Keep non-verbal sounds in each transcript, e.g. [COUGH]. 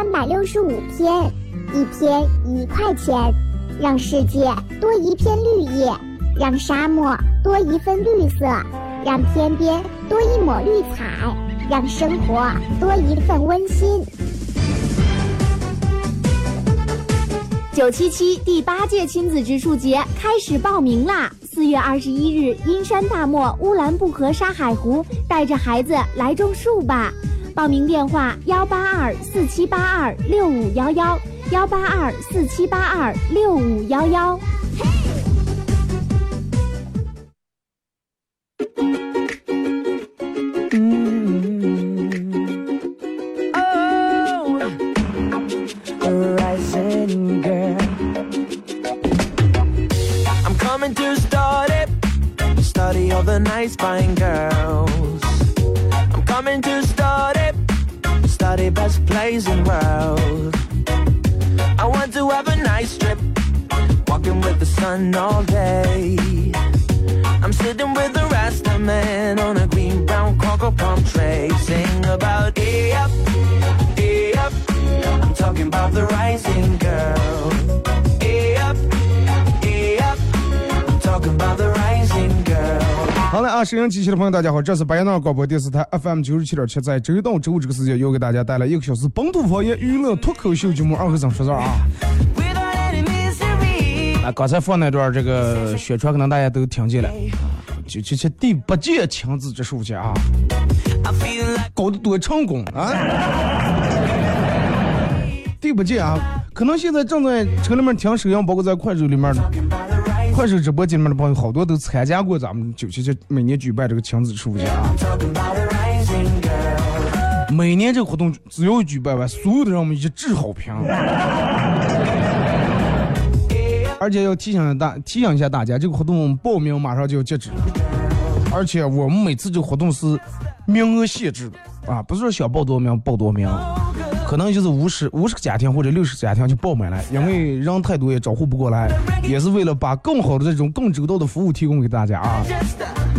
三百六十五天，一天一块钱，让世界多一片绿叶，让沙漠多一份绿色，让天边多一抹绿彩，让生活多一份温馨。九七七第八届亲子植树节开始报名啦！四月二十一日，阴山大漠乌兰布和沙海湖，带着孩子来种树吧！报名电话：幺八二四七八二六五幺幺，幺八二四七八二六五幺幺。的朋友，大家好，这是白彦淖尔广播电视台 FM 九十七点七，在周一到周五这个时间，又给大家带来一个小时本土方言娱乐脱口秀节目《二和尚说事》啊。Without any misery. 啊，刚才放那段这个宣传，可能大家都听见了，就就就第八届强子植树节啊，搞得多成功啊！第八届啊，可能现在正在车里面听收音，包括在快手里面呢。快手直播间里面的朋友，好多都参加过咱们九七七每年举办这个亲子植树节啊。每年这个活动只要举办完，所有的人们一致好评。而且要提醒大提醒一下大家，这个活动报名马上就要截止了，而且我们每次这个活动是名额限制的啊，不是说想报多名报多名，可能就是五十五十个家庭或者六十个家庭就爆满了，因为人太多也招呼不过来，也是为了把更好的这种更周到的服务提供给大家啊。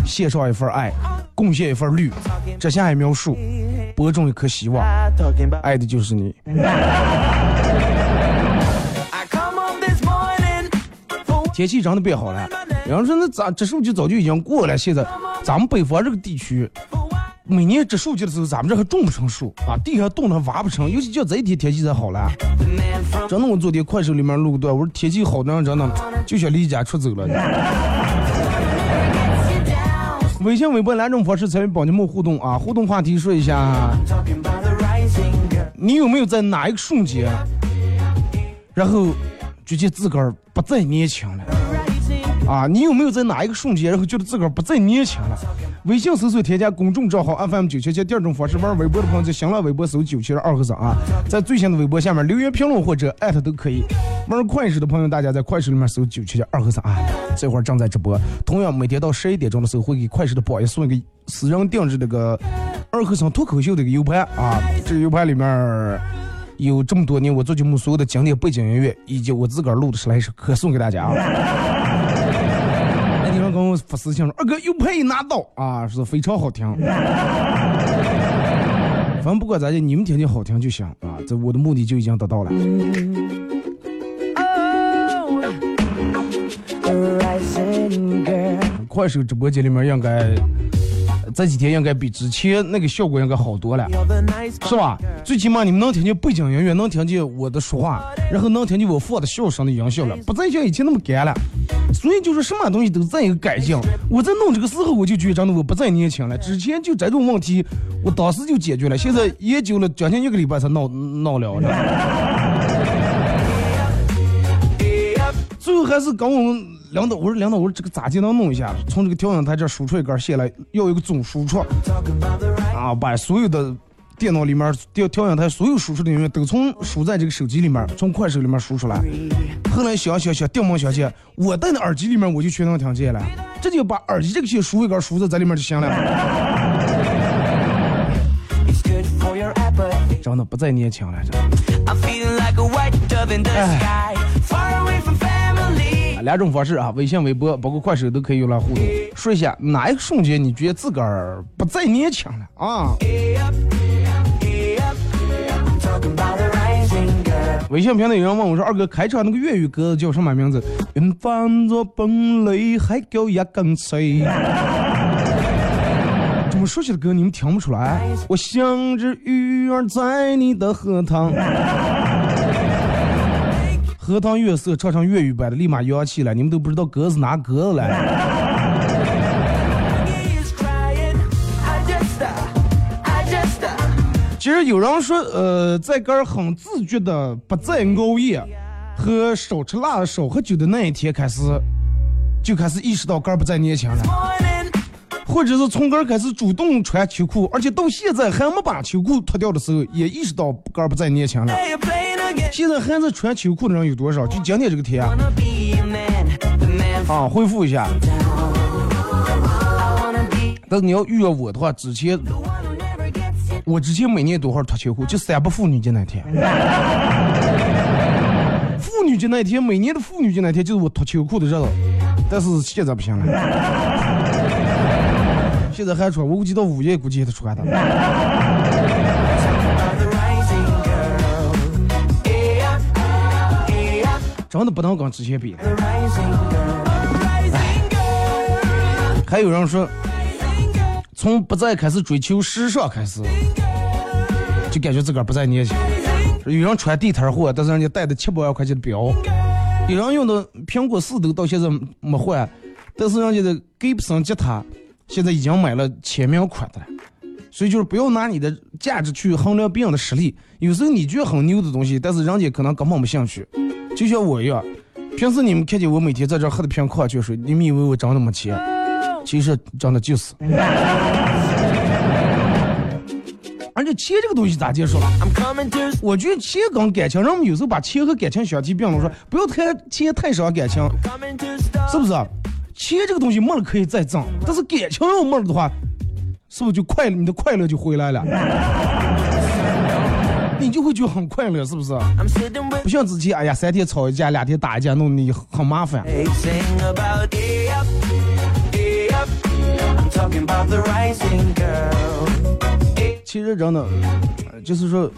献上一份爱，贡献一份绿，这下一苗树，播种一颗希望，爱的就是你。天气真的变好了，有人说那咋这数据早就已经过了，现在咱们北方这个地区，每年植树节的时候，咱们这还种不成树啊，地还冻得挖不成，尤其就这一天天气才好了。真的，我昨天快手里面录段，我说天气好的人真的就想离家出走了。微信、微博两种方式参与帮你们互动啊！互动话题说一下，你有没有在哪一个瞬间，然后觉得自个儿不再年轻了？啊，你有没有在哪一个瞬间，然后觉得自个儿不再年轻了？微信搜索添加公众账号 FM 九七七，第二种方式玩微博的朋友在新浪微博搜九七二和尚啊，在最新的微博下面留言评论或者艾特都可以。玩快手的朋友，大家在快手里面搜九七七二和尚啊，这会儿正在直播。同样，每天到十一点钟的时候，会给快手的宝爷送一个私人定制这个二和尚脱口秀的一个 U 盘啊，这个 U 盘里面。有这么多年我做节目所有的经典背景音乐，以及我自个儿录的十来首歌送给大家啊。我发私信说，二哥又配一拿到啊，说非常好听。[LAUGHS] 反正不管咋的，你们听听好听就行啊，这我的目的就已经达到了。快手直播间里面应该这几天应该比之前那个效果应该好多了是吧？最起码你们能听见背景音乐，能听见我的说话，然后能听见我放的笑声的音效了，不再像以前那么干了。所以就是什么东西都在一个改进。我在弄这个时候，我就觉得真的我不再年轻了。之前就这种问题，我当时就解决了，现在研究了将近一个礼拜才闹闹了的。最后还是跟我们领导，我说领导，我说这个咋就能弄一下？从这个调音台这输出一根线来，要一个总输出啊，把所有的电脑里面调调音台所有输出的音乐都从输在这个手机里面，从快手里面输出来。后来想想想，电梦想起，我戴的耳机里面我就全能听见了，这就把耳机这个线输一根输在这里面就行了。真的不再年轻了，这。I'm 两种方式啊，微信、微博，包括快手都可以用来互动。说一下哪一个瞬间你觉得自个儿不再年轻了啊？微信平台有人问我说：“二哥，开场那个粤语歌叫什么名字？”云翻作奔雷，海叫一根吹。这么熟悉的歌你们听不出来？我像只鱼儿在你的荷塘。荷塘月色唱成粤语版的，立马洋气了。你们都不知道歌是哪歌了。He is crying. I just, uh, I just, uh, 其实有人说，呃，在个儿很自觉的不再熬夜和少吃辣、少喝酒的那一天开始，就开始意识到个儿不再年轻了，或者是从个儿开始主动穿秋裤，而且到现在还没把秋裤脱掉的时候，也意识到个儿不再年轻了。现在还在穿秋裤的人有多少？就今天这个天啊恢复一下。但是你要遇到我的话，之前.我之前每年多少脱秋裤，就三八妇女节那天。[LAUGHS] 妇女节那天，每年的妇女节那天就是我脱秋裤的日子，但是现在不行了。[LAUGHS] 现在还穿，我估计到午夜估计也得穿的。真的不能跟之前比。还有人说，从不再开始追求时尚开始，就感觉自个儿不再年轻。有人穿地摊货，但是人家戴的七八万块钱的表；有人用的苹果四都到现在没换，但是人家的 Gibson 吉他现在已经买了签名款的了。所以就是不要拿你的价值去衡量别人的实力。有时候你觉得很牛的东西，但是人家可能根本没兴趣。就像我一样，平时你们看见我每天在这喝的瓶矿泉水，你们以为我真的没钱？其实真的就是。而且钱这个东西咋接受了我觉得钱跟感情，人们有时候把钱和感情相提并论，说不要太钱太伤感情.是不是？钱这个东西没了可以再挣，但是感情要没了的话，是不是就快乐？你的快乐就回来了，你就会觉得很快乐，是不是？不像之前，哎呀，三天吵一架，两天打一架，弄你很麻烦。其实真的，就是说，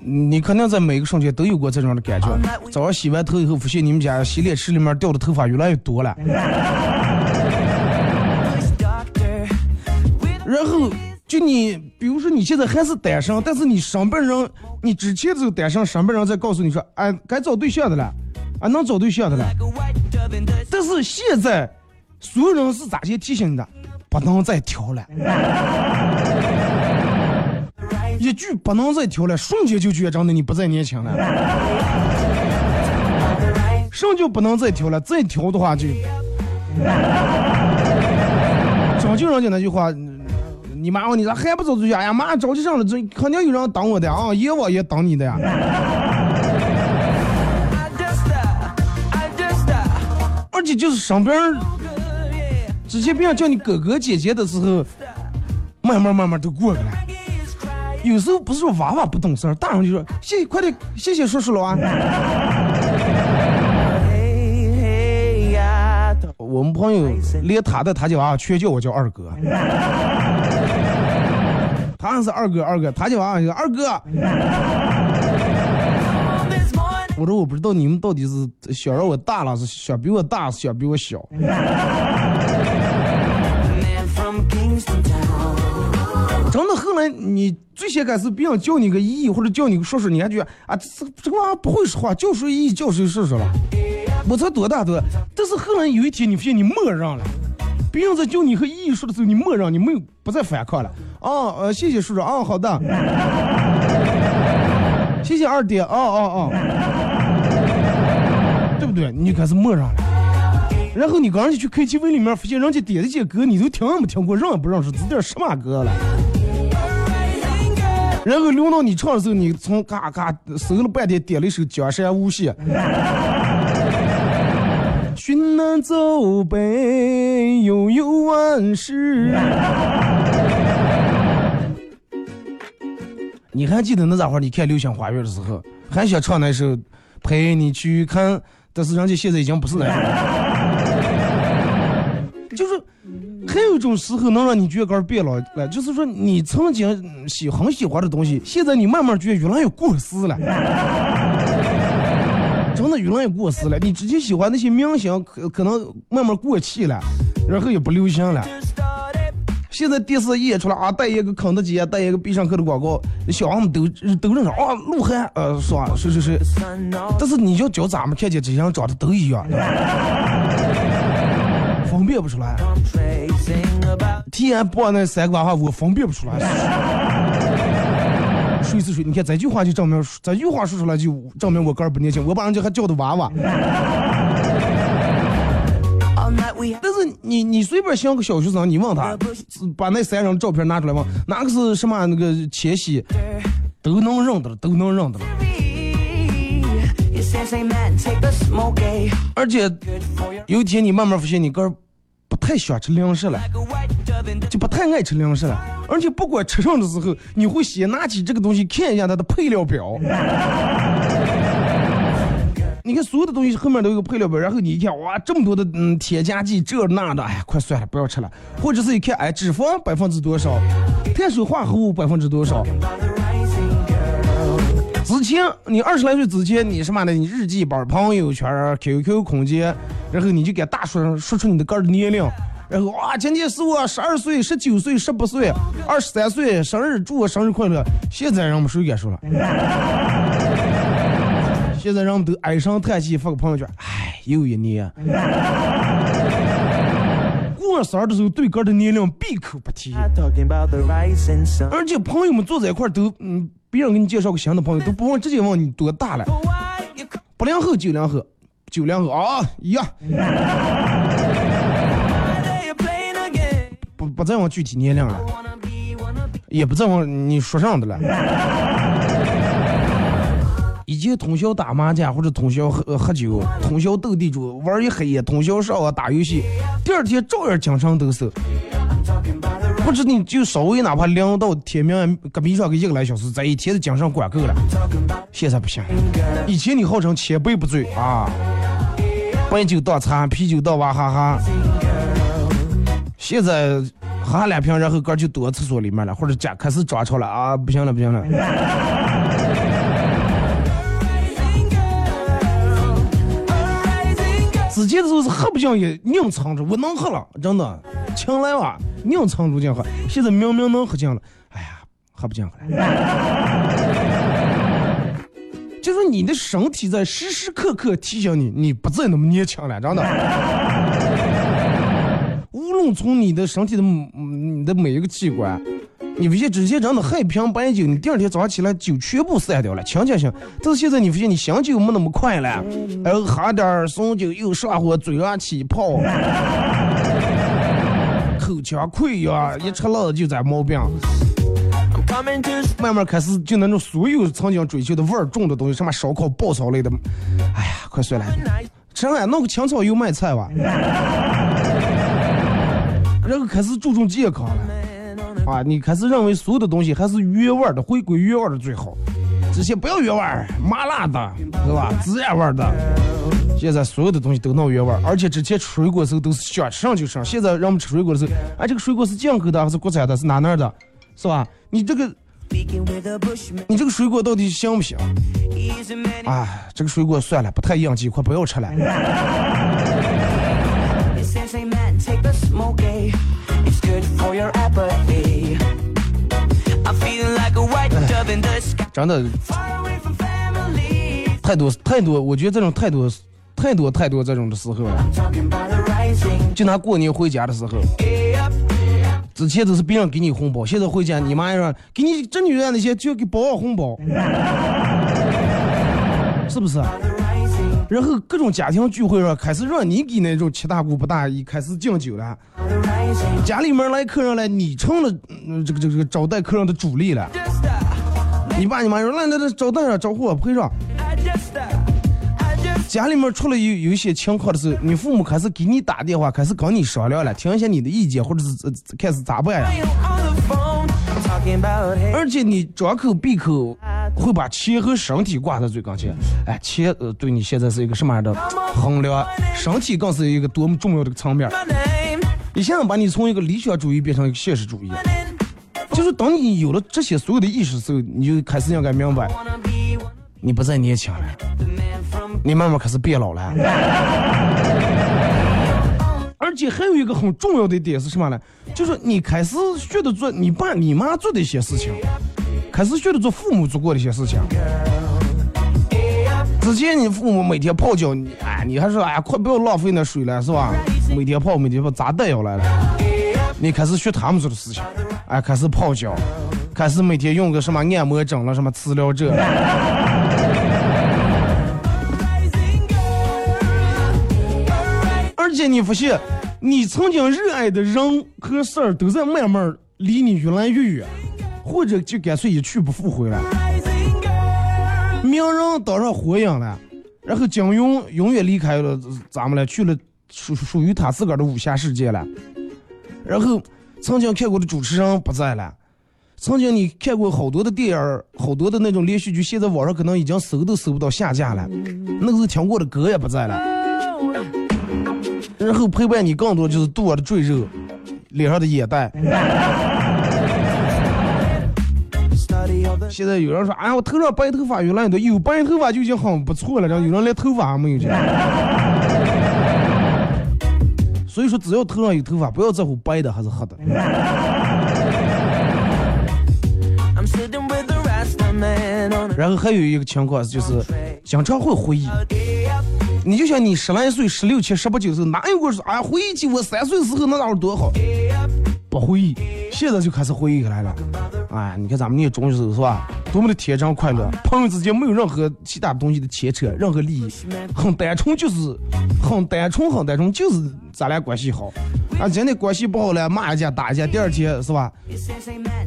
你肯定在每个瞬间都有过这种的感觉。早上洗完头以后，发现你们家洗脸池里面掉的头发越来越多了，[LAUGHS] 然后。就你，比如说你现在还是单身，但是你身边人，你之前这个单身身边人在告诉你说，哎，该找对象的了，啊，能找对象的了。但是现在，所有人是咋些提醒你的？不能再挑了，[LAUGHS] 一句不能再挑了，瞬间就觉得真的你不再年轻了。什么叫不能再挑了？再挑的话就，讲究人家那句话，你妈问你咋还不走出去？哎呀妈，着急上了，这肯定有人等我的啊，阎王爷等你的呀。[LAUGHS] 而且就是身边儿之前别人叫你哥哥姐姐的时候，慢慢慢慢都过去了。有时候不是说娃娃不懂事儿，大人就说谢谢，快点，谢谢叔叔了啊。[LAUGHS] 我们朋友连他的他家娃娃全叫我叫二哥，他还是二哥二哥，他家娃娃叫二哥。我说我不知道你们到底是想让我大了，是想比我大，是想比我小。真的，后来你最先开始别人叫你个姨或者叫你个叔叔，你还觉啊，这这个玩意不会说话，叫谁姨叫谁叔叔了。我才多大多，但是后来有一天你发现你默认了，别人在叫你和姨姨说的时候，你默认，你没有不再反抗了。啊呃，谢谢叔叔啊，好的。[LAUGHS] 谢谢二爹啊啊啊，对不对？你开始默认了。然后你刚上去 KTV 里面，发现人家点的这些歌你都听没听过，认也不认识，这点什么歌了？然后轮到你唱的时候，你从嘎嘎搜了半天，点了一首《江山无限》。寻南走北，悠悠万事。[LAUGHS] 你还记得那咋会儿？你看《流星花园》的时候，还想唱那首《陪你去看》，但是人家现在已经不是那样了。[LAUGHS] 就是还有一种时候能让你觉得个变老了，就是说你曾经喜很喜欢的东西，现在你慢慢觉得越来越过时了。真的舆论也过时了。你之前喜欢那些明星，可可能慢慢过气了，然后也不流行了。现在电视演出来啊，带一个肯德基，带一个必胜客的广告，小孩们都都认识啊，鹿晗，呃，是吧？是是是。但是你就叫咱们看见这些人长得都一样。分辨不出来，提前播那三个娃娃，我分辨不出来。谁是谁？你看这句话就证明，这句话说出来就证明我个儿不年轻。我把人家还叫的娃娃。但是你你随便像个小学生，你问他，把那三张照片拿出来问，哪个是什么那个千玺，都能认得了，都能认得了。而且有一天你慢慢发现，你个儿不太喜欢吃零食了，就不太爱吃零食了。而且不管吃上的时候，你会先拿起这个东西看一下它的配料表。[LAUGHS] 你看所有的东西后面都有个配料表，然后你一看，哇，这么多的嗯添加剂，这那的，哎呀，快算了，不要吃了。或者是一看，哎，脂肪百分之多少，碳水化合物百分之多少。之前你二十来岁之前，你什么的，你日记本、朋友圈、QQ 空间，然后你就给大说说出你的个人年龄，然后哇，今天是我十二岁、十九岁、十八岁、二十三岁生日，祝我生日快乐。现在人们谁敢说了？现在人们都唉声叹气，发个朋友圈，唉，又一年。过生日的时候，对个的年龄闭口不提，而且朋友们坐在一块都嗯。别人给你介绍个新的朋友，都不问，直接问你多大了。八零后、九零后、九零后啊，一样。[LAUGHS] 不不再问具体年龄了，也不再问你说上的了。[LAUGHS] 以前通宵打麻将或者通宵喝喝酒，通宵斗地主，玩一黑夜，通宵上网打游戏，第二天照样精神抖擞。不是你就稍微哪怕凉到天明，隔壁上个一个来小时，在一天的精神管够了。现在不行，以前你号称千杯不醉啊，白酒当餐，啤酒当娃哈哈。现在喝两瓶，然后哥就躲厕所里面了，或者家开始抓潮了啊，不行了，不行了。的时候是喝不进也硬撑着，我能喝了，真的，请来哇。硬撑住进喝，现在明明能喝进了，哎呀，喝不进了。[LAUGHS] 就说你的身体在时时刻刻提醒你，你不再那么年轻了，真的。无论从你的身体的你的每一个器官，你发现之前真的喝一瓶白酒，你第二天早上起来酒全部散掉了，清清醒。但是现在你发现你醒酒没那么快了，然后喝点怂酒又上火，嘴上起泡。[LAUGHS] 口腔溃疡，一吃辣就长毛病，慢慢开始就那种所有曾经追求的味儿重的东西，什么烧烤、爆炒类的，哎呀，快算了，吃俺弄个青草油麦菜吧，然后开始注重健康了，啊，你开始认为所有的东西还是原味的，回归原味的最好，这些不要原味麻辣的，是吧？孜然味的。现在所有的东西都闹原味而且之前吃水果的时候都是想吃上就吃。现在让我们吃水果的时候，哎，这个水果是进口的还是国产的？是哪哪的？是吧？你这个，你这个水果到底行不行？哎，这个水果算了，不太应季，快不要吃了。[LAUGHS] 真的 Far away from family. 太多太多，我觉得这种太多太多太多这种的时候了。The. 就拿过年回家的时候，之前都是别人给你红包，现在回家你妈说给你这女人那些就给包个红包，[LAUGHS] 是不是？然后各种家庭聚会上开始让你给那种七大姑八大姨开始敬酒了，家里面来客人了，你成了嗯这个这个这个招待客人的主力了。Uh, 你爸你妈说来来来招待上招呼我陪上。Uh, 家里面出了有有一些情况的时候，你父母开始给你打电话，开始跟你商量了，听一下你的意见，或者是呃开始咋办呀.而且你张口闭口会把钱和身体挂在最跟前。哎，钱呃对你现在是一个什么样的衡量？身体更是一个多么重要的层面。你现在把你从一个理想主义变成一个现实主义。就是当你有了这些所有的意识的时候，你就开始应该明白，你不再年轻了，你慢慢开始变老了。而且还有一个很重要的点是什么呢？就是你开始学着做你爸你妈做的一些事情，开始学着做父母做过的一些事情。之前你父母每天泡脚，你哎，你还说哎呀，快不要浪费那水了，是吧？每天泡，每天泡，咋带要来了？你开始学他们做的事情，哎，开始泡脚，开始每天用个什么按摩枕了，什么磁疗这。而且你发现，你曾经热爱的人和事儿都在慢慢离你越来越远，或者就干脆一去不复回了。名人当上火影了，然后金庸永远离开了咱们了，去了属属于他自个儿的武侠世界了。然后曾经看过的主持人不在了，曾经你看过好多的电影，好多的那种连续剧，现在网上可能已经搜都搜不到下架了。那个时候听过的歌也不在了。然后陪伴你更多就是肚儿的赘肉，脸上的眼袋。现在有人说，哎呀，我头上白头发越来越多，有白头发就已经很不错了，然后有人连头发还没有这样。[LAUGHS] 所以说，只要头上有头发，不要在乎白的还是黑的。然后还有一个情况就是，经常会回忆。你就像你十来岁、十六七、十八九岁，哪有个说，哎呀，回忆起我三岁时候那哪有多好？不回忆，现在就开始回忆起来了。哎，你看咱们念中学时候是吧？多么的天真快乐，朋友之间没有任何其他东西的牵扯，任何利益，很单纯，就是很单纯，很单纯，就是咱俩关系好。啊，今天关系不好了，骂一架打一架，第二天是吧？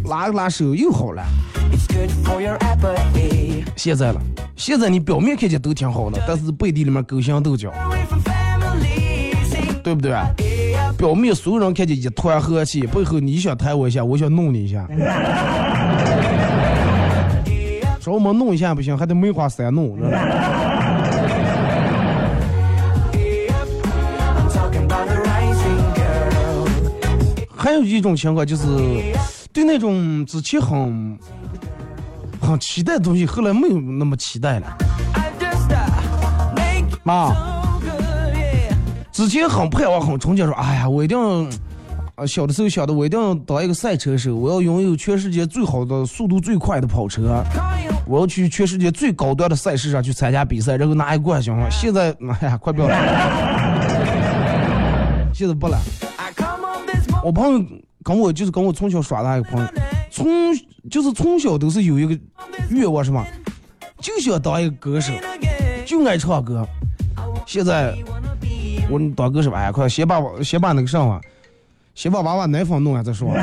拉个拉手又好了。现在了，现在你表面看见都挺好的，但是背地里面勾心斗角，对不对？表面所有人看见一团和气，背后你想抬我一下，我想弄你一下。说我们弄一下不行，还得梅花三弄。还有一种情况就是，对那种之前很很期待的东西，后来没有那么期待了。Uh, 妈.之前很盼望、很憧憬，说，哎呀，我一定，啊，小的时候想的，我一定要当一个赛车手，我要拥有全世界最好的、速度最快的跑车。我要去全世界最高端的赛事上去参加比赛，然后拿一个冠军。现在，哎呀，快不要了，现在不了。我朋友跟我就是跟我从小耍的一个朋友，从就是从小都是有一个愿望，是吗？就想当一个歌手，就爱唱歌。现在我说你哥是吧？哎，快先把先把那个上啊，先把娃娃奶粉弄完再说。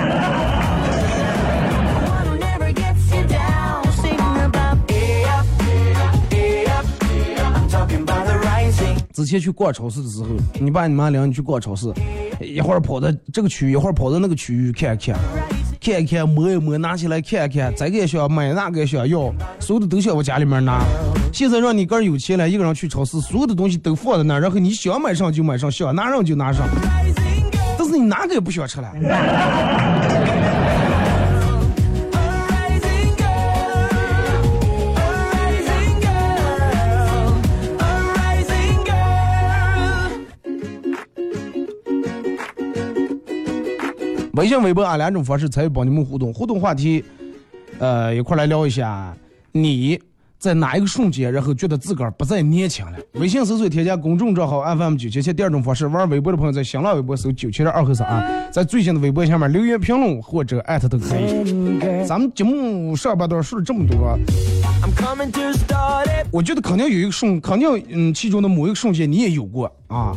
之前去逛超市的时候，你爸你妈领你去逛超市，一会儿跑到这个区域，一会儿跑到那个区域看。看看一看，摸一摸，拿起来看一看，这个想买，那个想要，所有的都想往家里面拿。现在让你个人有钱了，一个人去超市，所有的东西都放在那儿，然后你想买上就买上，想拿上就拿上，但是你哪个也不想吃了。微信、微博啊两种方式参与帮你们互动。互动话题，呃，一块来聊一下你。在哪一个瞬间，然后觉得自个儿不再年轻了？微信搜索添加公众账号 FM 九七七。第二种方式，玩微博的朋友在新浪微博搜九七二二和三啊，在最新的微博下面留言评论或者艾特都可以。咱们节目上半段说了这么多，我觉得肯定有一个瞬，肯定嗯，其中的某一个瞬间你也有过啊，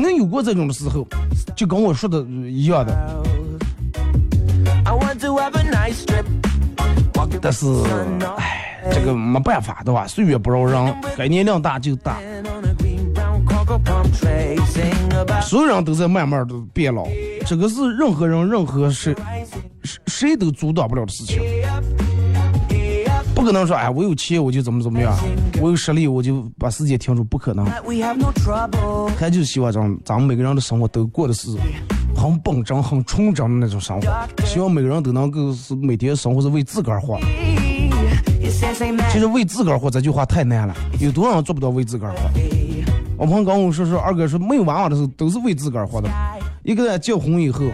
肯定有过这种的时候，就跟我说的一样的。但是，哎。这个没办法，对吧？岁月不饶人，该年龄大就大。所有人都在慢慢的变老，这个是任何人、任何谁谁谁都阻挡不了的事情。不可能说，哎，我有钱我就怎么怎么样，我有实力我就把世界停住，不可能。他就是希望咱咱们每个人的生活都过的是很本真、很纯真的那种生活，希望每个人都能够是每天生活是为自个儿活。其实为自个儿活这句话太难了，有多少人做不到为自个儿活？我朋友跟我说说，二哥说没有娃娃的时候都是为自个儿活的，一个人结婚以后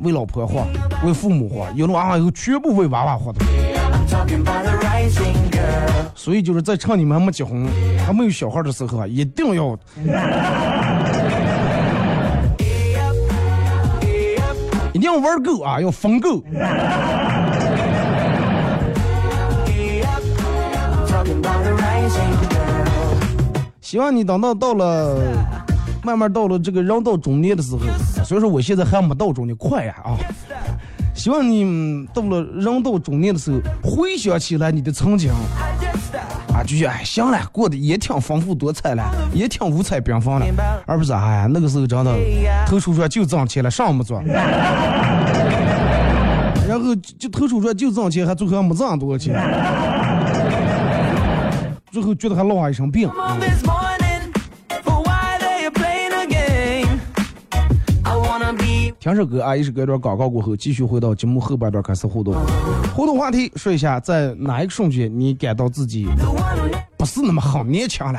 为老婆活，为父母活，有了娃娃以后全部为娃娃活的。所以就是在趁你们还没结婚、还没有小孩的时候啊，一定要一定要玩够啊，要疯够。希望你等到到了，慢慢到了这个人到中年的时候，所以说我现在还没到中年，快呀啊！希望你到了人到中年的时候，回想起来你的曾经，啊，就觉得哎，行了，过得也挺丰富多彩了，也挺五彩缤纷了，而不是哎呀那个时候真的，头出出就挣钱了，啥也没做，[LAUGHS] 然后就头出出就挣钱，还最后还没挣多少钱。最后觉得还落下一身病。听首歌啊，一首歌一段广告过后，继续回到节目后半段开始互动。互动话题说一下，在哪一个瞬间你感到自己不是那么好勉强了？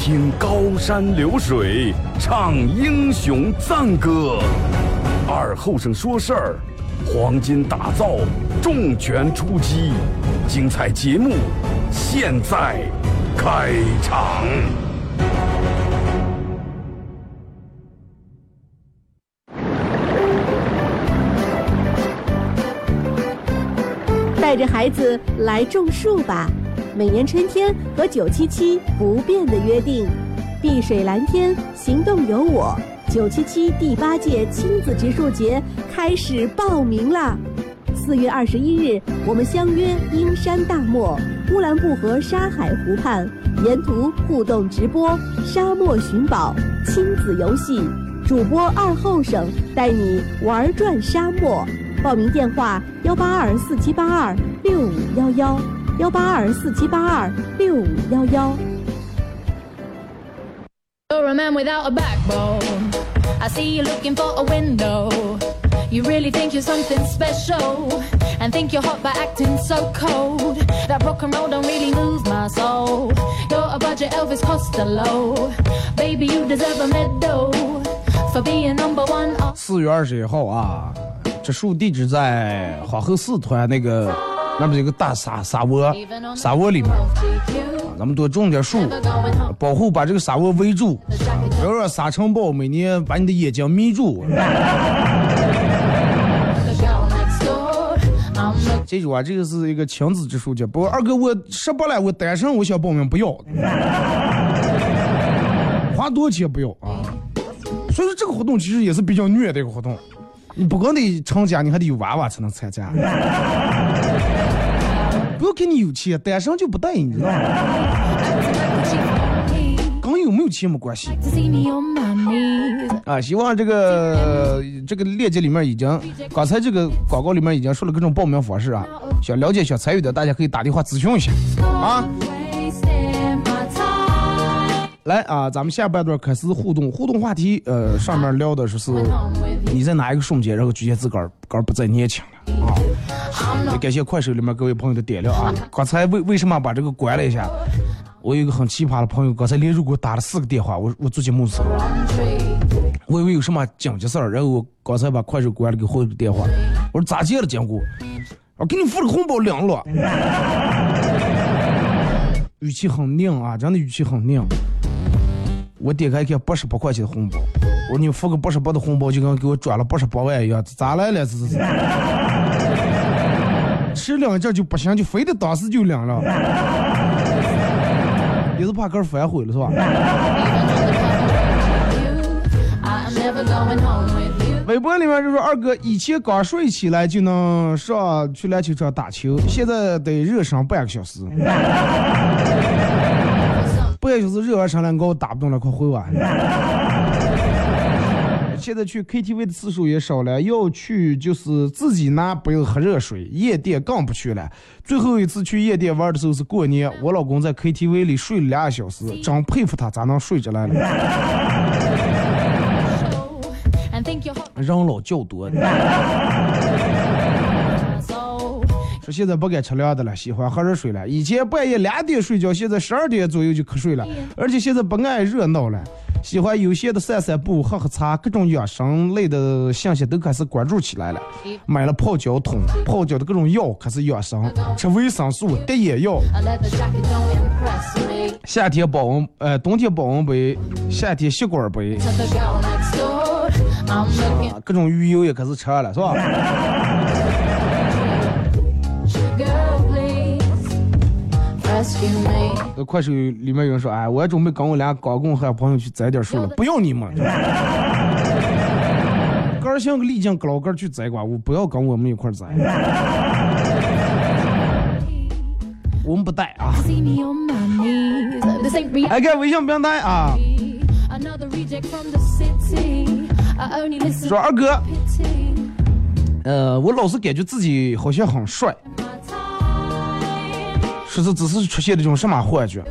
听高山流水，唱英雄赞歌。二后生说事儿，黄金打造，重拳出击，精彩节目现在开场。带着孩子来种树吧！每年春天和九七七不变的约定，碧水蓝天，行动有我。九七七第八届亲子植树节开始报名啦！四月二十一日，我们相约阴山大漠乌兰布和沙海湖畔，沿途互动直播、沙漠寻宝、亲子游戏，主播二后生带你玩转沙漠。报名电话：幺八二四七八二六五幺幺，幺八二四七八二六五幺幺。 You're a man without a backbone. I see you looking for a window. You really think you're something special and think you're hot by acting so cold. That rock and roll don't really move my soul. You're a budget Elvis Costello. Baby, you deserve a medal for being number one. 四月二十一号啊，这树地址在花后四团那个， 那不是有个大沙沙窝，沙窝里面，咱们多种点树，保护把这个沙窝围住，不要让沙尘暴每年把你的眼睛迷住。记住啊，这个是一个亲子植树节。不二哥，我十八了，我单身，我想报名，不要，花多少钱不要啊？所以说这个活动其实也是比较虐的一个活动，你不光得成家，你还得有娃娃才能参加。不要看你有钱，单身就不带，你知道吗？跟有没有钱没关系。啊，希望这个这个链接里面已经，刚才这个广告里面已经说了各种报名方式啊，想了解、想参与的，大家可以打电话咨询一下啊。来啊，咱们下半段开始互动，互动话题，呃，上面聊的是是你在哪一个瞬间，然后觉得自个儿个儿不再年轻了啊。也感谢快手里面各位朋友的点亮啊。刚才为为什么把这个关了一下？我有一个很奇葩的朋友，刚才连续给我打了四个电话，我我做节目的时候，我以为有什么紧急事儿，然后我刚才把快手关了，给回电话，我说咋接了经过？我给你付了红包领了，语气很拧啊，真的语气很拧。我点开一看八十八块钱的红包，我说你付个八十八的红包，就跟给我转了八十八万一样，咋来了？这是？迟领一阵就不行，就非得当时就领了，也是怕哥反悔了是吧？微博里面就说二哥以前刚睡起来就能上去篮球场打球，现在得热身半个小时。半个小时热完身了，你给我打不动了，快回我。[LAUGHS] 现在去 KTV 的次数也少了，要去就是自己拿杯喝热水，夜店更不去了。最后一次去夜店玩的时候是过年，我老公在 KTV 里睡了俩小时，真佩服他咋能睡着来了。人 [LAUGHS] 老觉多。[LAUGHS] 现在不敢吃凉的了，喜欢喝热水了。以前半夜两点睡觉，现在十二点左右就瞌睡了。而且现在不爱热闹了，喜欢悠闲的散散步、喝喝茶，各种养生类的信息都开始关注起来了。买了泡脚桶，泡脚的各种药开始养生，吃维生素、滴眼药。夏天保温，呃，冬天保温杯，夏天吸管杯各种鱼油也开始吃了，是吧？快手里面有人说，哎，我准备跟我俩刚工和朋友去摘点树了，不要你们。[LAUGHS] 哥儿像个丽江老哥去摘瓜，我不要跟我们一块摘。我们不带啊。哎看微信不带啊。说二哥，呃，我老是感觉自己好像很帅。是只是出现了一种什么幻觉？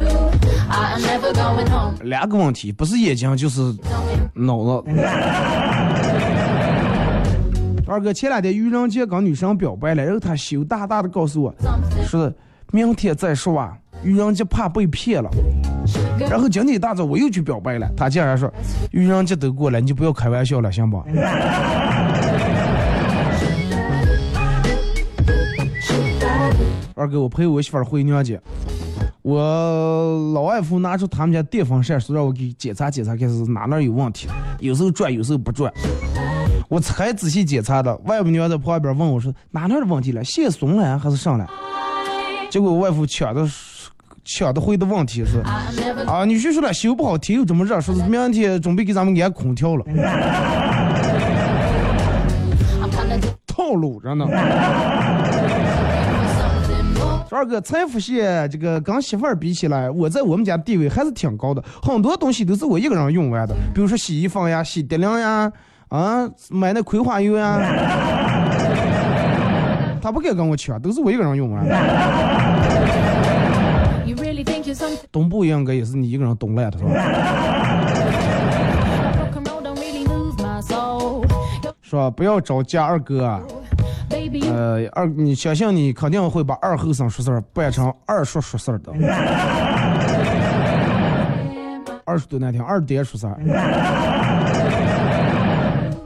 两个问题，不是眼睛就是脑子。[LAUGHS] 二哥前两天愚人节跟女生表白了，然后他羞答答的告诉我，说明天再说啊，愚人节怕被骗了。然后今天一大早我又去表白了，他竟然说愚人节都过了，你就不要开玩笑了，行不？二哥，我陪我媳妇儿回娘家，我老外父拿出他们家电风扇，说让我给检查检查，看是哪哪有问题，有时候转，有时候不转。我才仔细检查的，外母娘在旁边问我说哪哪的问题了，线松了还是上了？结果我外父抢的抢的回的问题是啊，女婿说了修不好，天又这么热，说是明天准备给咱们安空调了，[LAUGHS] 套路着呢。说二哥，才发现这个跟媳妇儿比起来，我在我们家地位还是挺高的，很多东西都是我一个人用完的，比如说洗衣粉呀、洗涤灵呀，啊，买那葵花油呀，[LAUGHS] 他不敢跟我抢，都是我一个人用完的。东部应该也是你一个人懂来的是吧？不要找家二哥呃，二你相信你肯定会把二后生说事儿扮成二叔说事儿的，[LAUGHS] 二叔多难听，二爹说事儿。[LAUGHS]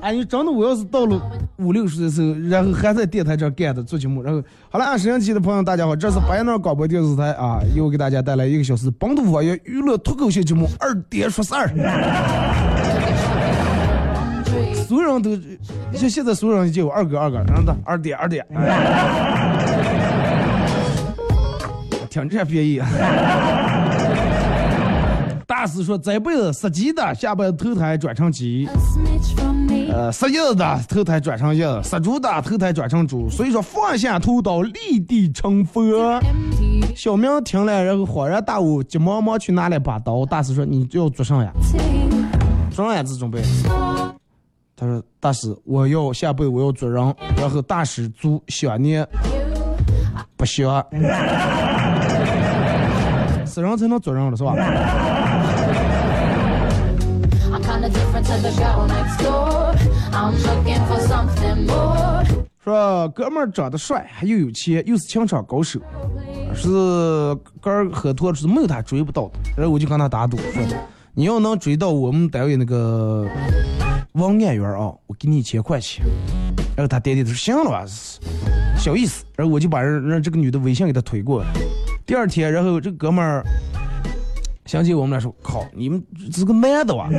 哎，你真的，我要是到了五六十的时候，然后还在电台这儿干的做节目，然后好了，按摄像机的朋友，大家好，这是白鸟广播电视台啊，又给大家带来一个小时本土方言娱乐脱口秀节目《二爹说事儿》。所有人都，像现在所有人就有二哥二哥，然后的二爹二爹，[LAUGHS] 听这便宜。[LAUGHS] 大师说这辈子杀鸡的，下辈子投胎转成鸡。呃，杀叶子的投胎转成叶子，杀猪的投胎转成猪，所以说放下屠刀，立地成佛。小明听了，然后恍然大悟，急忙忙去拿了把刀。大师说：“你要做啥呀.做啥呀？子准备？”他说：“大师，我要下辈子我要做人。”然后大师做想念不想，[LAUGHS] 死人才能做人了是吧.说哥们儿长得帅，还又有钱，又是情场高手，是哥儿喝多是没有他追不到的。然后我就跟他打赌说，你要能追到我们单位那个王安源啊，我给你一千块钱。然后他点点头说行了吧，小意思。然后我就把人让这个女的微信给他推过来。第二天，然后这哥们儿想起我们俩说，靠，你们这是个男的哇？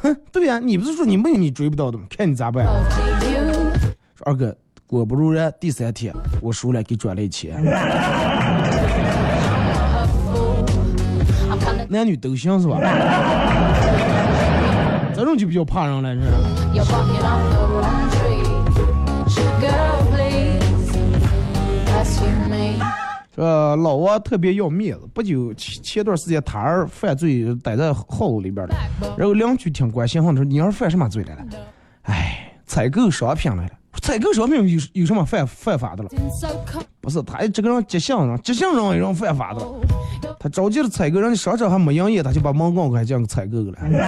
哼 [LAUGHS] 对呀、你不是说你没有你追不到的吗？看你咋办？二哥，果不如人，第三天我输了，给转了一千。男女都行是吧？[LAUGHS] 这种就比较怕人了，是吧。老王特别要面子，不久前前段时间他儿犯罪逮在号里边了，然后邻居挺关心，问他说你儿犯什么罪来了？哎，采购商品来了。采购商品有有什么犯犯法的了.不是，他这个人急性人，急性人也人犯法的了。他着急的采购，人家商场还没营业，他就把门关开，这样给采购了。time. [LAUGHS]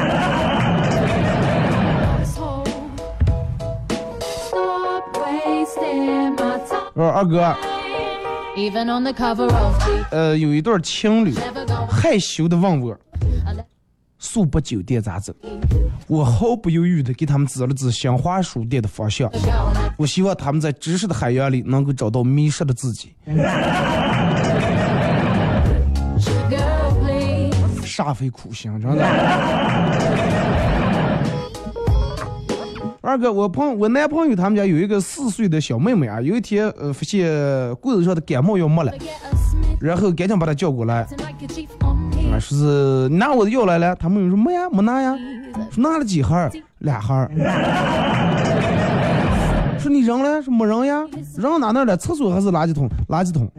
说二哥呃，有一对情侣害羞的问我速博酒店咋走？我毫不犹豫的给他们指了指新华书店的方向。我希望他们在知识的海洋里能够找到迷失的自己。煞费苦心，真的。二哥，我朋我男朋友他们家有一个四岁的小妹妹啊，有一天呃发现柜子上的感冒药没了，然后赶紧把她叫过来，啊，说是拿我的药来了，他们又说没呀，没拿呀，说拿了几盒儿，俩盒儿。[LAUGHS] 说你扔了，说没扔呀，扔哪那了？厕所还是垃圾桶？垃圾桶。[LAUGHS]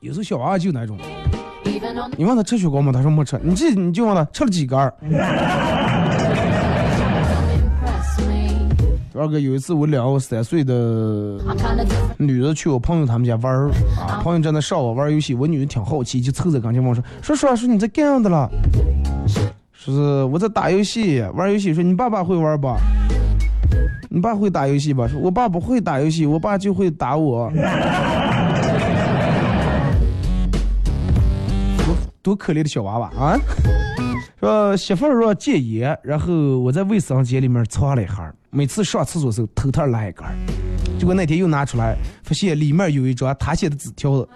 有时候小娃娃就那种，你问他吃雪糕吗？他说没吃。你这你就问他吃了几根儿？二哥有一次我两个三岁的女的去我朋友他们家玩儿啊，朋友正在上网玩游戏，我女的挺好奇，就凑在跟前问我说：“说说说你在干啥的了？”说是我在打游戏，玩游戏。说你爸爸会玩吧？你爸会打游戏吧？说我爸不会打游戏，我爸就会打我。多可怜的小娃娃啊！说媳妇儿说戒烟，然后我在卫生间里面藏了一下，每次上厕所时候偷偷拉一根儿，结果那天又拿出来，发现里面有一张他写的纸条子，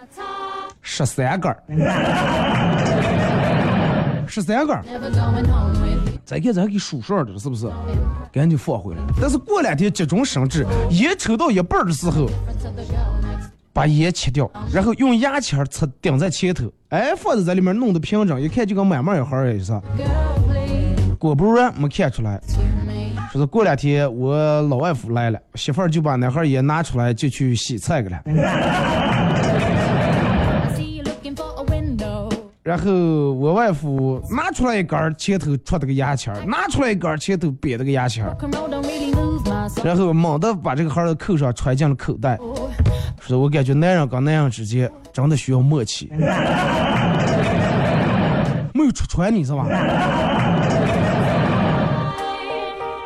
十三根儿，[LAUGHS] 十三根儿，再看咱还给数上的，是不是？赶紧放回来。但是过两天急中生智，烟抽到一半的时候，把烟切掉，然后用牙签儿插顶在前头，哎，放在这里面弄得平整，一看就跟买卖一行儿似的。果不然没看出来，说是过两天我老外父来了，媳妇儿就把那盒烟拿出来就去洗菜去了。然后我外父拿出来一根儿，前头戳的个牙签，拿出来一根儿，前头别了个牙签，然后猛地把这个盒儿扣上，揣进了口袋。说我感觉男人跟男人之间真的需要默契，[LAUGHS] 没有戳穿你是吧？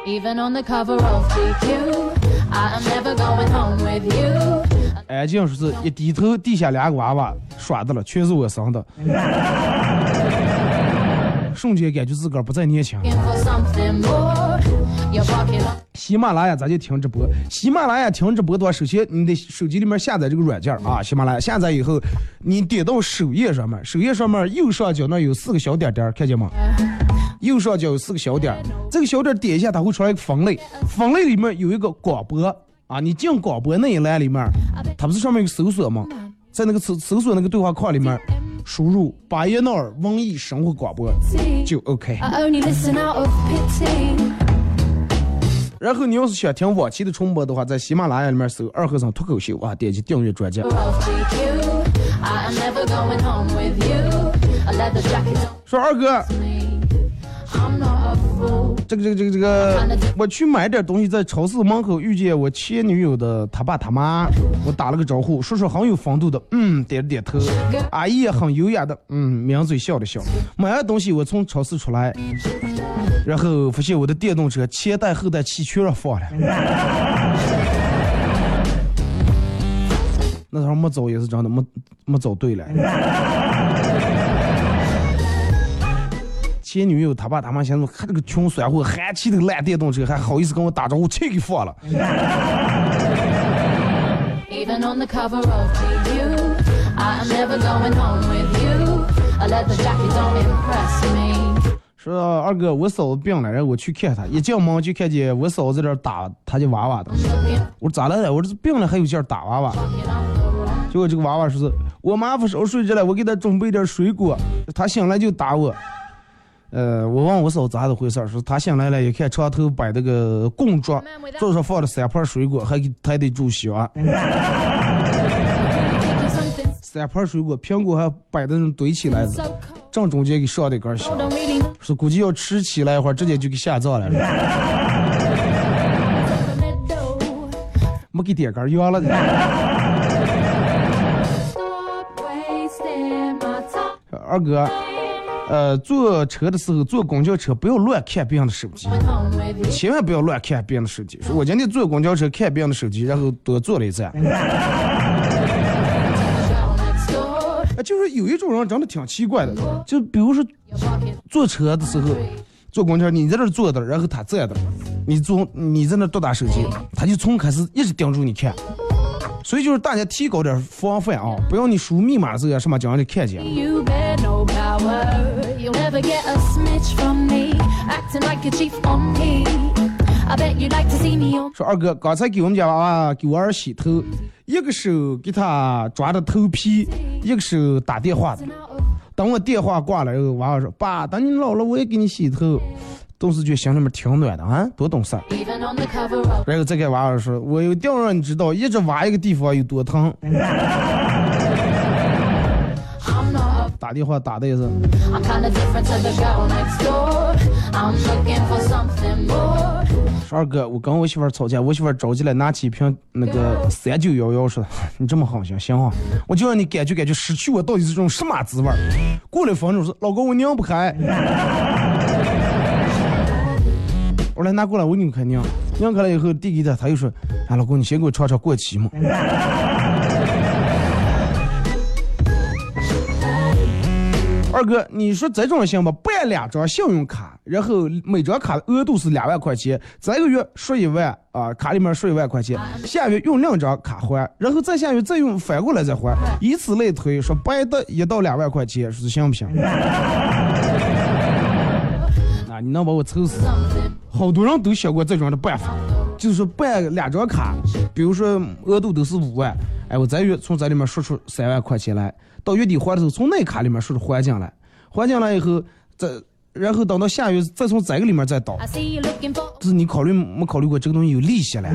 Even on the cover of GQ, I am never going home with you. 安静说是一低头，地下两个娃娃耍的了，全是我生的。瞬间感觉自个儿不再年轻。喜马拉雅咱就停直播，喜马拉雅停直播的话，首先你得手机里面下载这个软件啊，喜马拉雅下载以后，你点到首页上面，首页上面右上角那有四个小点点，看见吗？右上角有四个小点，这个小点点一下，它会出来一个分类，分类里面有一个广播啊，你进广播那一栏里面，它不是上面有个搜索吗？在那个搜搜索那个对话框里面，输入巴彦淖尔文艺生活广播就 OK。然后你要是想听往期的重播的话，在喜马拉雅里面搜“二和尚脱口秀”啊，点击订阅专辑。说二哥，这个这个这个这个，我去买点东西，在超市门口遇见我前女友的他爸他妈，我打了个招呼，叔叔很有风度的，嗯，点了点头，阿姨也很优雅的，嗯，抿嘴笑了笑。买完东西，我从超市出来，然后发现我的电动车前带后带气全让放了。[LAUGHS] 那时候没走也是真的，没没走对了。前女友他爸他妈嫌我看这个穷酸货，韩气的烂电动车，还好意思跟我打招呼，气给放了。说二哥，我嫂子病了，然后我去看她，一进门就看见我嫂子在这打她家娃娃的。我说咋了？我这病了还有劲儿打娃娃。结果这个娃娃说是我妈不熟睡着了，我给她准备点水果，她醒来就打我。呃，我问我嫂子咋子回事儿，说她醒来了，一看床头摆那个供桌，桌上放了三盘水果，还给还得煮香。[LAUGHS] 三盘水果，苹果还摆的那堆起来的，so cold. 正中间给上了一根香。说估计要吃起来一会儿，直接就给下葬了.没给点根药了。二哥，呃，坐车的时候坐公交车不要乱看别人的手机.千万不要乱看别人的手机。说我今天坐公交车看别人的手机，然后多坐了一站。哎，就是有一种人真的挺奇怪的，就比如说坐车的时候，坐公交你在这坐着，然后他站的，你坐你在那多打手机，他就从开始一直盯住你看。所以就是大家提高点防范啊，不要你输密码的时候啊什么叫人家看见。说二哥，刚才给我们家娃娃给我儿洗头，一个手给他抓着头皮，一个手打电话。等我电话挂了以后，娃娃说：“爸，等你老了，我也给你洗头。”顿时觉心里面挺暖的啊，多懂事。然后再给娃娃说：“我一定要让你知道，一直挖一个地方有多疼。”打电话打的也是。I'm kinda 说二哥，我跟我媳妇吵架，我媳妇儿着急了，拿起一瓶那个三九幺幺，说你这么狠行行啊，我就让你感觉感觉失去我到底是种什么滋味儿。过了分钟说，老公我拧不开。[LAUGHS] 我说来拿过来，我拧开拧，拧开了以后递给他，他又说，哎老公你先给我尝尝过期嘛。[LAUGHS] 二哥，你说这种行吧？办两张信用卡，然后每张卡的额度是两万块钱，这个月刷一万啊，卡里面刷一万块钱，下月用两张卡还，然后再下月再用反过来再还，以此类推，说白的一到两万块钱，说行不行？[LAUGHS] 啊，你能把我愁死！好多人都想过这种的办法，就是说办两张卡，比如说额度都是五万，哎，我这月从这里面刷出三万块钱来，到月底还的时候从那卡里面说是还进来，还进来以后再，然后等到下月再从这个里面再倒就是你考虑没考虑过这个东西有利息了？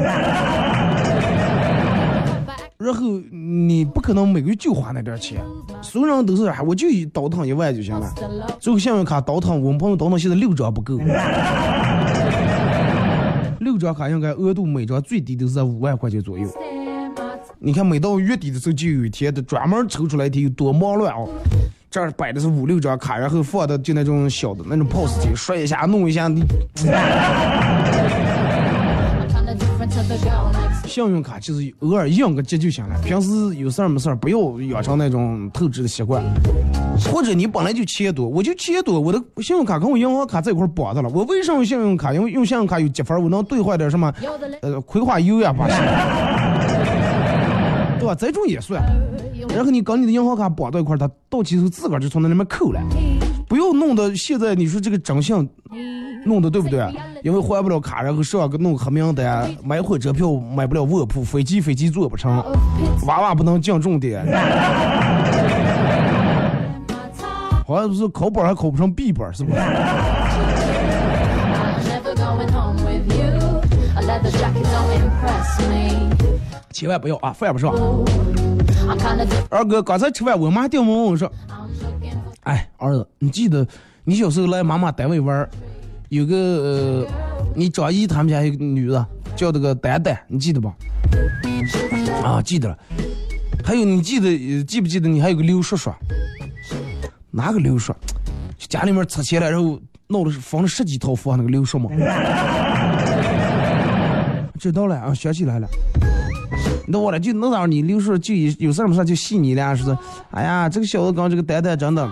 然后你不可能每个月就花那点钱，所有人都是哎，我就一倒腾一万就行了。最后信用卡倒腾，我们朋友倒腾现在六张不够，六张卡应该额度每张最低都是在五万块钱左右。你看每到月底的时候，就有一天的专门抽出来一天有多忙乱哦。这儿摆的是五六张卡，然后放的就那种小的那种 POS 机，刷一下弄一下，你信用卡就是偶尔应个急就行了，平时有事儿没事儿不要养成那种透支的习惯。或者你本来就钱多，我就钱多，我的信用卡跟我银行卡在一块绑着了。我为什么用信用卡？因为用信用卡有积分，我能兑换点什么呃葵花油呀，把，对吧？这种也算。然后你跟你的银行卡绑到一块儿，它到期时候自个儿就从那里面扣了，不要弄得现在你说这个征信弄得对不对？因为换不了卡，然后上个弄黑名单，买火车票买不了卧铺，飞机飞机坐不成娃娃不能进重点，好像是考本还考不上 B 本，是不是？千万不要啊，犯不上。二哥刚才吃饭，我妈电话问我说。哎，儿子，你记得你小时候来妈妈单位玩儿，有个呃，你张姨他们家有个女的叫那个丹丹，你记得吧？啊，记得了。还有你记得呃记不记得你还有个刘叔叔？哪个刘叔？家里面拆迁了，然后闹了分了十几套房那个刘叔吗？[LAUGHS] 知道了啊，想起来了。那我了，就那时候你刘叔就有事没事就戏你俩，说是，哎呀，这个小子跟这个丹丹真的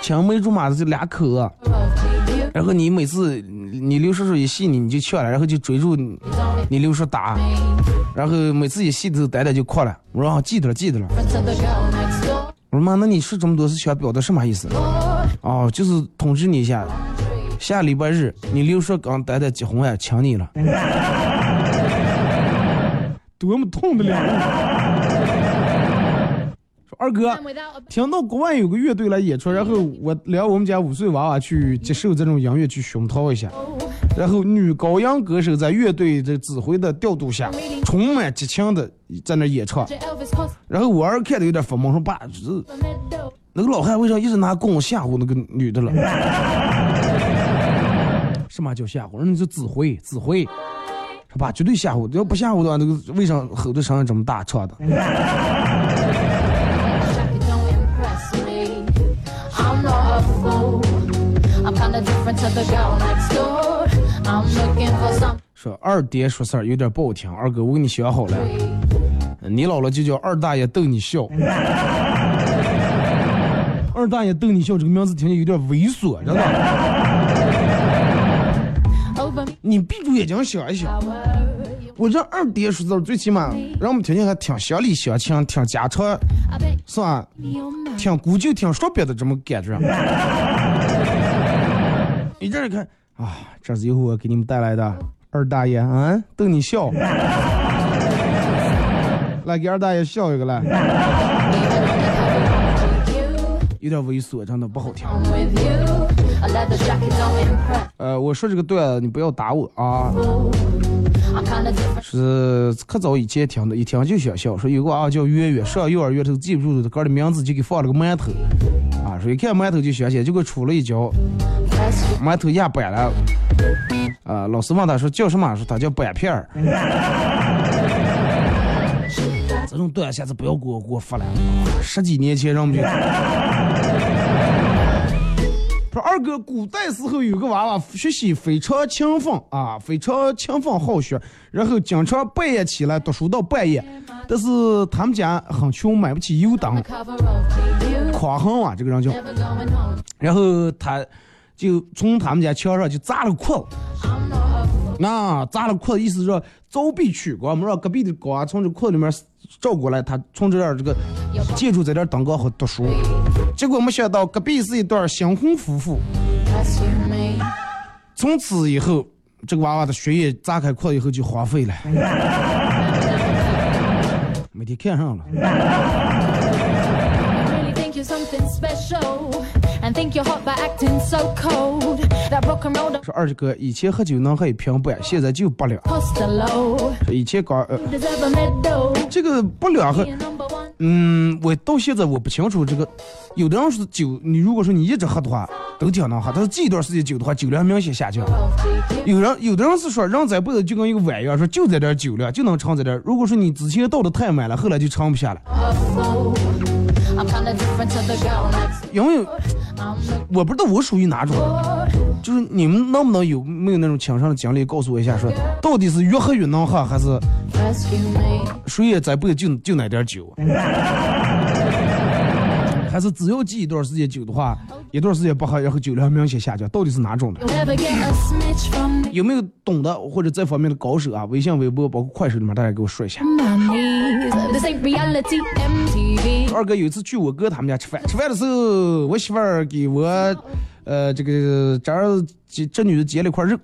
青梅竹马的这俩口啊。然后你每次你刘叔叔一戏你，你就去了，然后就追住你刘叔打，然后每次一戏的时候丹丹就哭了。我说啊，记得了，记得了。我说妈，那你说这么多是想表达什么意思？哦，就是通知你一下，下礼拜日你刘叔刚丹丹结婚呀，请你了。多么痛的两物！[LAUGHS] 说二哥听到国外有个乐队来演出，然后我领我们家五岁娃娃去接受这种音乐去熏陶一下，然后女高音歌手在乐队的指挥的调度下，充满激情的在那演唱，然后我儿看的有点发懵，说爸，这那个老汉为啥一直拿弓吓唬那个女的了？什么叫吓唬？人家就指挥指挥，是吧？绝对吓唬，要不吓唬的话，那个为啥吼的声音这么大，唱的？说二爹说事儿有点不好听，二哥我给你学好了，你老了就叫二大爷逗你笑。[LAUGHS] 二大爷逗你笑这个名字听着有点猥琐，知道吗？你闭住眼睛想一想，我这二爹说字儿最起码让我们听起来还挺乡里乡亲，挺家常，是吧？挺古旧、挺说别的这么感觉。[LAUGHS] 你这儿看啊，这是以后我给你们带来的二大爷啊，逗你笑。来，给二大爷笑一个来，有点猥琐，真的不好听。呃，我说这个段子你不要打我啊.是可早以前听的，一听就想笑。说有个啊叫圆圆，上幼儿园时候记不住的歌的名字，就给放了个馒头。啊，说一看馒头就相信，结果出了一跤，馒头压板了。啊，老师问他说叫什么？说他叫板片儿。这种段下次不要给我给我发了，十几年前让我们就。说二哥，古代时候有个娃娃学习非常勤奋啊，非常勤奋好学，然后经常半夜起来读书到半夜，但是他们家很穷，买不起油灯，匡衡啊，这个人叫，然后他就从他们家墙上就砸了裤子，那砸了裤子意思说凿壁取光，我们让隔壁的光从这裤子里面照过来，他从这儿这个建筑在这儿当个好读书。结果没想到隔壁是一对新婚夫妇，从此以后这个娃娃的学业砸开阔以后就荒废了，[LAUGHS] 每天看上了。And think you're hot by acting so cold. That and roll 说二哥，以前喝酒能喝一瓶半，现在就八两。说以前刚.这个八两喝嗯，我到现在我不清楚这个。有的人说酒，你如果说你一直喝的话，都挺能喝，但是这一段时间酒的话，酒量明显下降。有人有的人是说，人这辈子就跟一个碗一样，说就在点酒量就能撑在这儿。如果说你之前倒的太满了，后来就撑不下了。因为我不知道我属于哪种，就是你们能不能有没有那种亲身的经历，告诉我一下说，到底是越喝越能喝，还是.谁也这辈子就就那点酒，[LAUGHS] 还是只要记一段时间酒的话，一段时间不喝，然后酒量明显下降，到底是哪种的.有没有懂的或者这方面的高手啊？微信、微博包括快手里面，大家给我说一下。This ain't reality. MTV. 二哥有一次去我哥他们家吃饭，吃饭的时候，我媳妇儿给我，呃，这个这儿子这女的截了一块肉，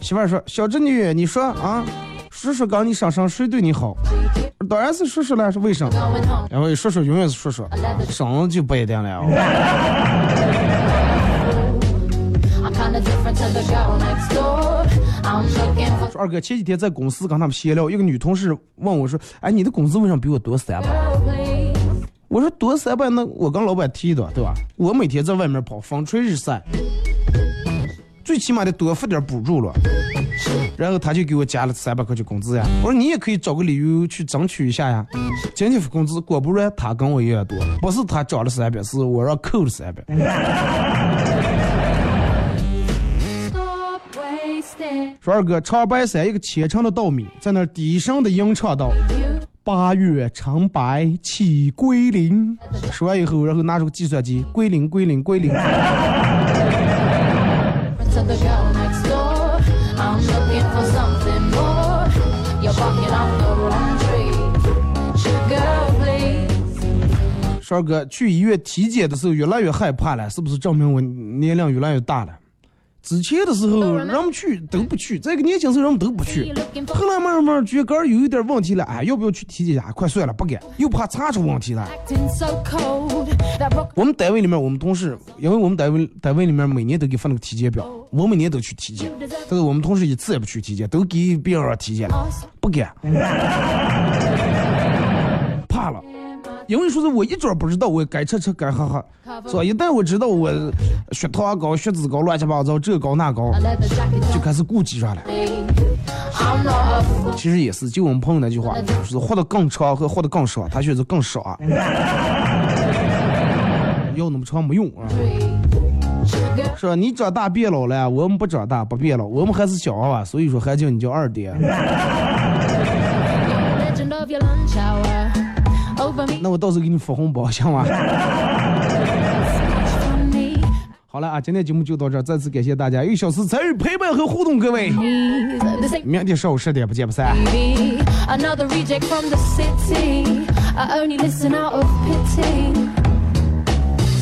媳妇儿说：“小侄女，你说啊，叔叔刚你上山谁对你好？当然是叔叔了，是为什么？然后叔叔永远是叔叔，生就不一定了。说二哥前几天在公司跟他们闲聊，一个女同事问我说：“哎，你的工资为什么比我多三百我说多三百，那我跟老板提的，对吧？我每天在外面跑，风吹日晒，最起码得多付点补助了。然后他就给我加了三百块钱工资呀。我说你也可以找个理由去争取一下呀。今天付工资，果不然他跟我一样多，不是他涨了三百，是我让扣了三百。说二哥长白山一个虔诚的稻米，在那低声的吟唱道，八月长白起归林。说完以后，然后拿出个计算机，归零归零归零。帅哥去医院体检的时候越来越害怕了，是不是证明我年龄越来越大了？之前的时候人们去都不去，这个年轻时候人们都不去后来慢慢觉得有一点问题了，哎，要不要去体检一下？快算了，不敢，又怕查出问题来。我们单位里面，我们同事，因为我们单位单位里面每年都给发那个体检表，我每年都去体检，但是我们同事一次也不去体检，都给别人体检了，不敢。因为说是我一准儿不知道我该吃吃该喝喝，是吧？一旦我知道我血糖高、血脂高、乱七八糟这高那高就开始顾忌上了。其实也是，就我们朋友那句话，就是活得更长和活得更少，他选择更少啊。要那么长没用啊。是吧？你长大变老了，我们不长大不变老，我们还是小娃娃，所以说还叫你叫二爹。那我到时候给你发红包，行吗？好了啊，今天节目就到这儿，再次感谢大家一小时参与陪伴和互动，各位明天上午十点不见不散。me. Another reject from the city. I only listen out of pity.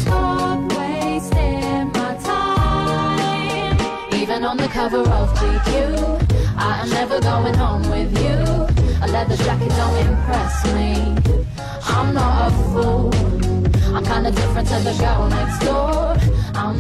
Stop wasting my time. Even on the cover of GQ, I am never going home with you. A leather jacket don't impress me. I'm not a fool. I'm kinda different to the girl next door. I'm